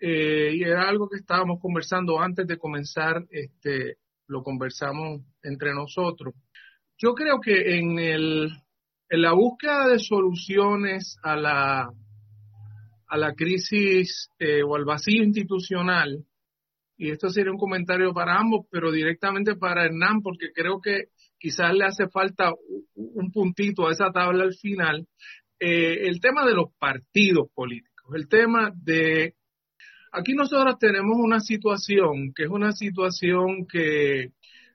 Eh, y era algo que estábamos conversando antes de comenzar este, lo conversamos entre nosotros. Yo creo que en, el, en la búsqueda de soluciones a la, a la crisis eh, o al vacío institucional, y esto sería un comentario para ambos, pero directamente para Hernán, porque creo que quizás le hace falta un puntito a esa tabla al final, eh, el tema de los partidos políticos, el tema de Aquí nosotros tenemos una situación que es una situación que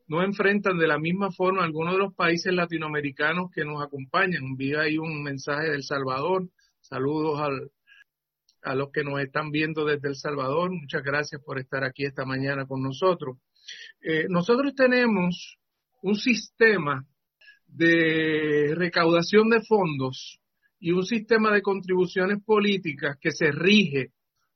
no enfrentan de la misma forma algunos de los países latinoamericanos que nos acompañan. Vi ahí un mensaje del Salvador. Saludos a los que nos están viendo desde El Salvador. Muchas gracias por estar aquí esta mañana con nosotros. Eh, nosotros tenemos un sistema de recaudación de fondos y un sistema de contribuciones políticas que se rige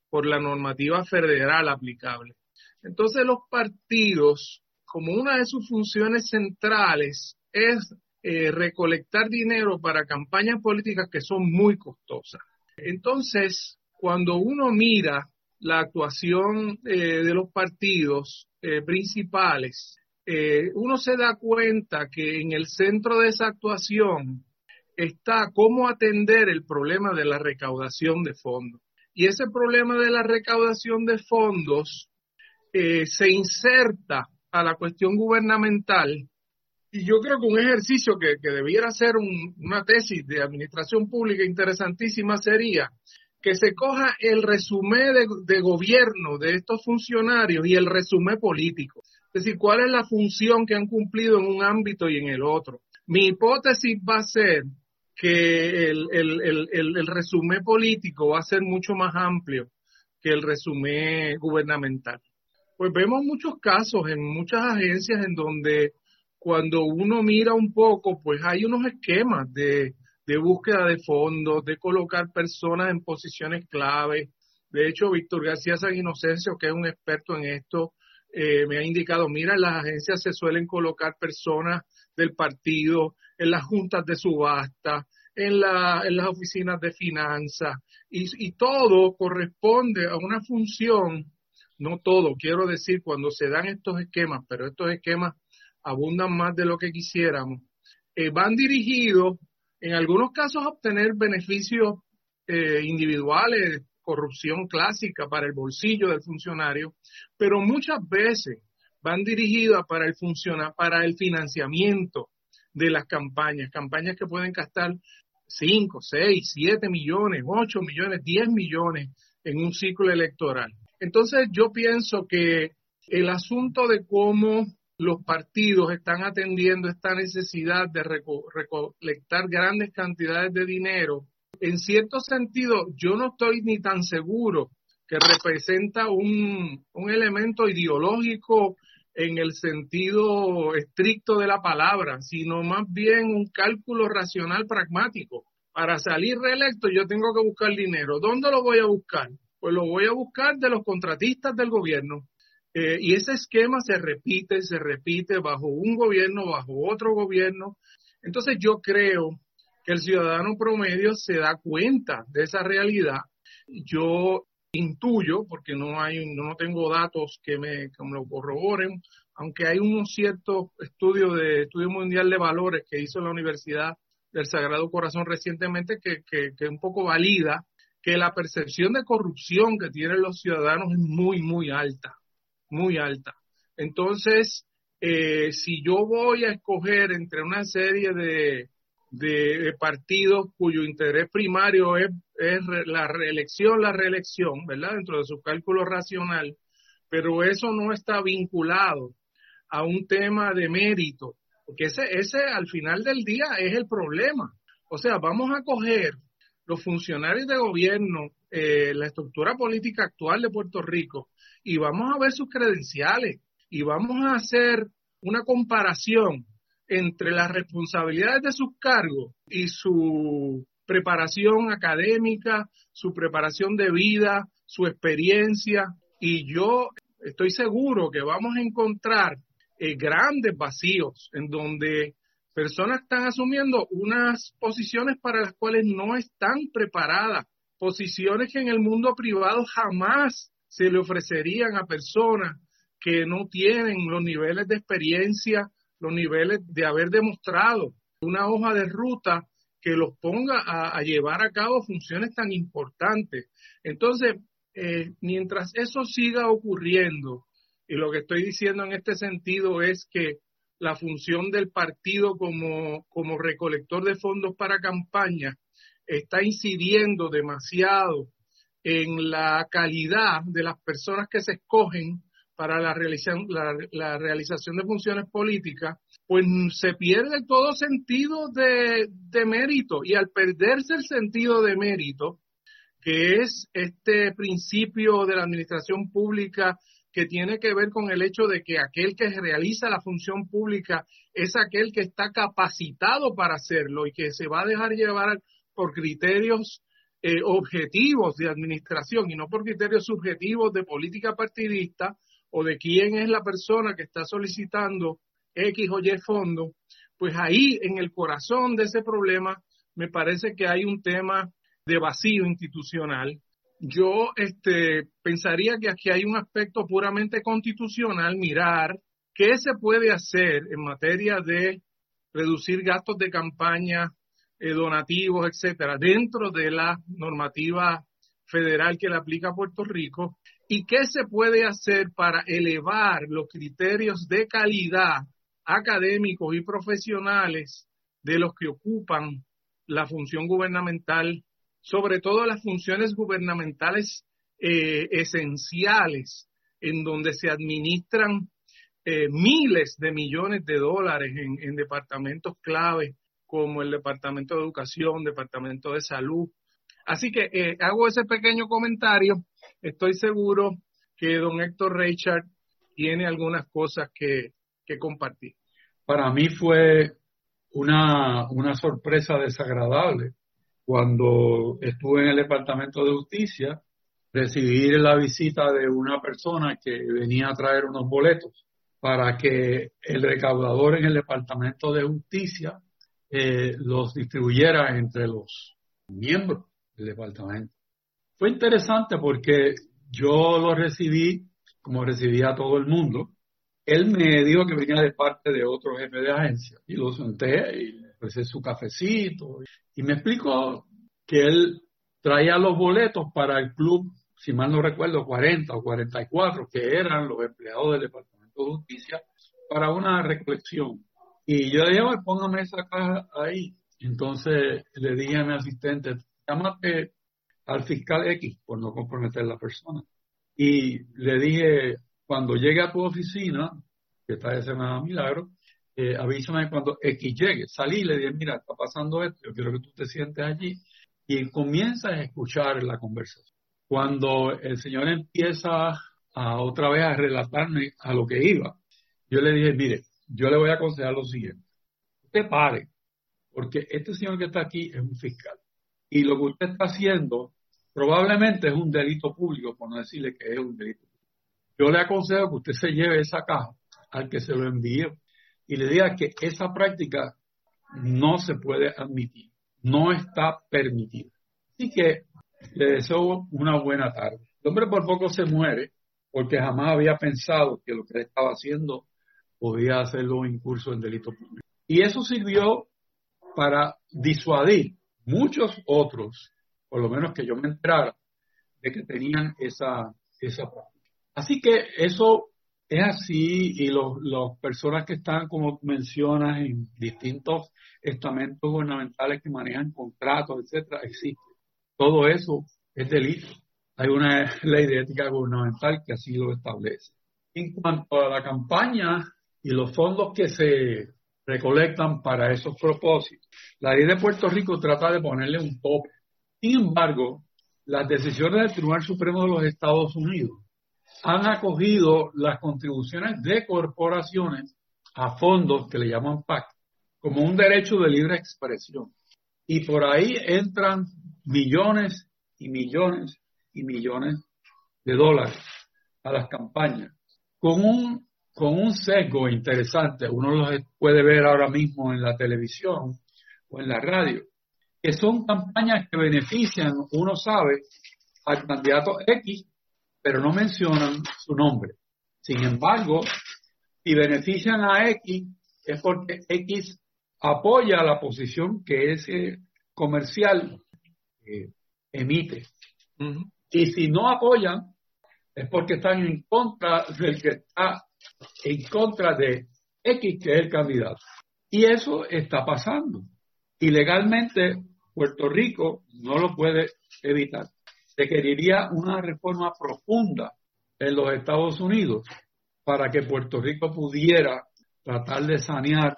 por la normativa federal aplicable. Entonces los partidos, como una de sus funciones centrales es eh, recolectar dinero para campañas políticas que son muy costosas. Entonces, cuando uno mira la actuación eh, de los partidos eh, principales, uno se da cuenta que en el centro de esa actuación está cómo atender el problema de la recaudación de fondos. Y ese problema de la recaudación de fondos eh, se inserta a la cuestión gubernamental. Y yo creo que un ejercicio que, debiera ser una tesis de administración pública interesantísima sería que se coja el resumen de, gobierno de estos funcionarios y el resumen político. Es decir, cuál es la función que han cumplido en un ámbito y en el otro. Mi hipótesis va a ser que el, el, el, resumen político va a ser mucho más amplio que el resumen gubernamental. Pues vemos muchos casos en muchas agencias en donde cuando uno mira un poco, pues hay unos esquemas de, de búsqueda de fondos, de colocar personas en posiciones clave. De hecho, Víctor García San Inocencio, que es un experto en esto, eh, me ha indicado, mira, en las agencias se suelen colocar personas del partido, en las juntas de subasta, en, la, en las oficinas de finanzas, y, todo corresponde a una función, no todo, quiero decir, cuando se dan estos esquemas, pero estos esquemas abundan más de lo que quisiéramos, eh, van dirigidos en algunos casos a obtener beneficios eh, individuales, corrupción clásica para el bolsillo del funcionario, pero muchas veces van dirigidas para el para el financiamiento de las campañas, campañas que pueden gastar 5, 6, 7 millones, 8 millones, 10 millones en un ciclo electoral. Entonces yo pienso que el asunto de cómo los partidos están atendiendo esta necesidad de recolectar grandes cantidades de dinero, en cierto sentido yo no estoy ni tan seguro que representa un, un elemento ideológico en el sentido estricto de la palabra, sino más bien un cálculo racional pragmático. Para salir reelecto yo tengo que buscar dinero. ¿Dónde lo voy a buscar? Pues lo voy a buscar de los contratistas del gobierno. Eh, y ese esquema se repite, se repite bajo un gobierno, bajo otro gobierno. Entonces yo creo que el ciudadano promedio se da cuenta de esa realidad. Yo intuyo, porque no hay, no tengo datos que me, que me lo corroboren, aunque hay un cierto estudio de estudio mundial de valores que hizo la Universidad del Sagrado Corazón recientemente que, que, que un poco valida que la percepción de corrupción que tienen los ciudadanos es muy, muy alta muy alta. Entonces, eh, si yo voy a escoger entre una serie de, de, partidos cuyo interés primario es, es, la reelección, la reelección, ¿verdad? Dentro de su cálculo racional, pero eso no está vinculado a un tema de mérito, porque ese, ese al final del día es el problema. O sea, vamos a coger los funcionarios de gobierno, eh, la estructura política actual de Puerto Rico, y vamos a ver sus credenciales y vamos a hacer una comparación entre las responsabilidades de sus cargos y su preparación académica, su preparación de vida, su experiencia. Y yo estoy seguro que vamos a encontrar eh, grandes vacíos en donde personas están asumiendo unas posiciones para las cuales no están preparadas, posiciones que en el mundo privado jamás se le ofrecerían a personas que no tienen los niveles de experiencia, los niveles de haber demostrado una hoja de ruta que los ponga a, llevar a cabo funciones tan importantes. Entonces, eh, mientras eso siga ocurriendo, y lo que estoy diciendo en este sentido es que la función del partido como, como recolector de fondos para campaña está incidiendo demasiado en la calidad de las personas que se escogen para la realización, la, realización de funciones políticas, pues se pierde todo sentido de, mérito. Y al perderse el sentido de mérito, que es este principio de la administración pública que tiene que ver con el hecho de que aquel que realiza la función pública es aquel que está capacitado para hacerlo y que se va a dejar llevar por criterios eh, objetivos de administración y no por criterios subjetivos de política partidista o de quién es la persona que está solicitando X o Y fondo, pues ahí en el corazón de ese problema me parece que hay un tema de vacío institucional. Yo este, pensaría que aquí hay un aspecto puramente constitucional, mirar qué se puede hacer en materia de reducir gastos de campaña, eh, donativos, etcétera, dentro de la normativa federal que le aplica a Puerto Rico y qué se puede hacer para elevar los criterios de calidad académicos y profesionales de los que ocupan la función gubernamental, sobre todo las funciones gubernamentales eh, esenciales, en donde se administran eh, miles de millones de dólares en, en departamentos clave como el Departamento de Educación, Departamento de Salud. Así que eh, hago ese pequeño comentario. Estoy seguro que don Héctor Richard tiene algunas cosas que, compartir. Para mí fue una, una sorpresa desagradable cuando estuve en el Departamento de Justicia recibí la visita de una persona que venía a traer unos boletos para que el recaudador en el Departamento de Justicia eh, los distribuyera entre los miembros del departamento. Fue interesante porque yo lo recibí como recibía todo el mundo. Él me dijo que venía de parte de otro jefe de agencia y lo senté y le ofrecí su cafecito y me explicó que él traía los boletos para el club, si mal no recuerdo, 40 o 44, que eran los empleados del Departamento de Justicia, para una recolección. Y yo le dije, póngame esa caja ahí. Entonces le dije a mi asistente, llámate al fiscal X por no comprometer la persona. Y le dije, cuando llegue a tu oficina, que está de Semana Milagro, eh, avísame cuando X llegue. Salí y le dije, mira, está pasando esto, yo quiero que tú te sientes allí y comienzas a escuchar la conversación. Cuando el señor empieza a otra vez a relatarme a lo que iba, yo le dije, mire, yo le voy a aconsejar lo siguiente. Usted pare, porque este señor que está aquí es un fiscal. Y lo que usted está haciendo probablemente es un delito público, por no decirle que es un delito. Yo le aconsejo que usted se lleve esa caja al que se lo envíe y le diga que esa práctica no se puede admitir, no está permitida. Así que le deseo una buena tarde. El hombre por poco se muere porque jamás había pensado que lo que estaba haciendo podía hacerlo un incurso en delito público. Y eso sirvió para disuadir muchos otros, por lo menos que yo me enterara, de que tenían esa, esa práctica. Así que eso es así y las personas que están, como mencionas, en distintos estamentos gubernamentales que manejan contratos, etcétera, existen. Todo eso es delito. Hay una [LAUGHS] ley de ética gubernamental que así lo establece. En cuanto a la campaña y los fondos que se recolectan para esos propósitos. La ley de Puerto Rico trata de ponerle un tope. Sin embargo, las decisiones del Tribunal Supremo de los Estados Unidos han acogido las contribuciones de corporaciones a fondos que le llaman PAC como un derecho de libre expresión. Y por ahí entran millones y millones y millones de dólares a las campañas con un con un sesgo interesante, uno lo puede ver ahora mismo en la televisión o en la radio, que son campañas que benefician, uno sabe, al candidato X, pero no mencionan su nombre. Sin embargo, si benefician a X, es porque X apoya la posición que ese comercial eh, emite. Y si no apoyan, es porque están en contra del que está en contra de X, que es el candidato. Y eso está pasando. Y legalmente Puerto Rico no lo puede evitar. Requeriría una reforma profunda en los Estados Unidos para que Puerto Rico pudiera tratar de sanear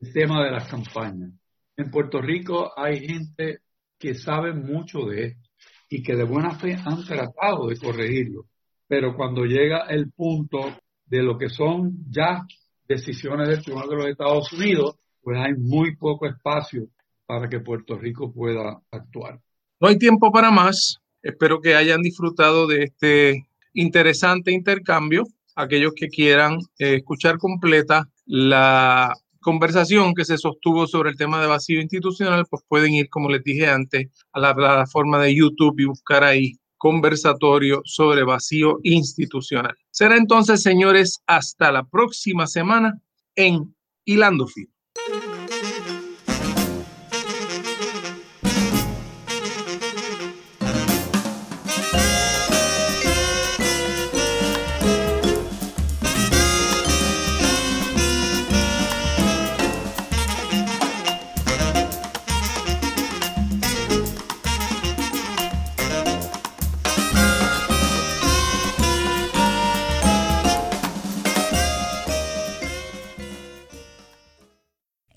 el tema de las campañas. En Puerto Rico hay gente que sabe mucho de esto y que de buena fe han tratado de corregirlo. Pero cuando llega el punto de lo que son ya decisiones del Tribunal de los Estados Unidos, pues hay muy poco espacio para que Puerto Rico pueda actuar. No hay tiempo para más. Espero que hayan disfrutado de este interesante intercambio. Aquellos que quieran eh, escuchar completa la conversación que se sostuvo sobre el tema de vacío institucional, pues pueden ir, como les dije antes, a la plataforma de YouTube y buscar ahí conversatorio sobre vacío institucional. Será entonces, señores, hasta la próxima semana en Hilando Fino.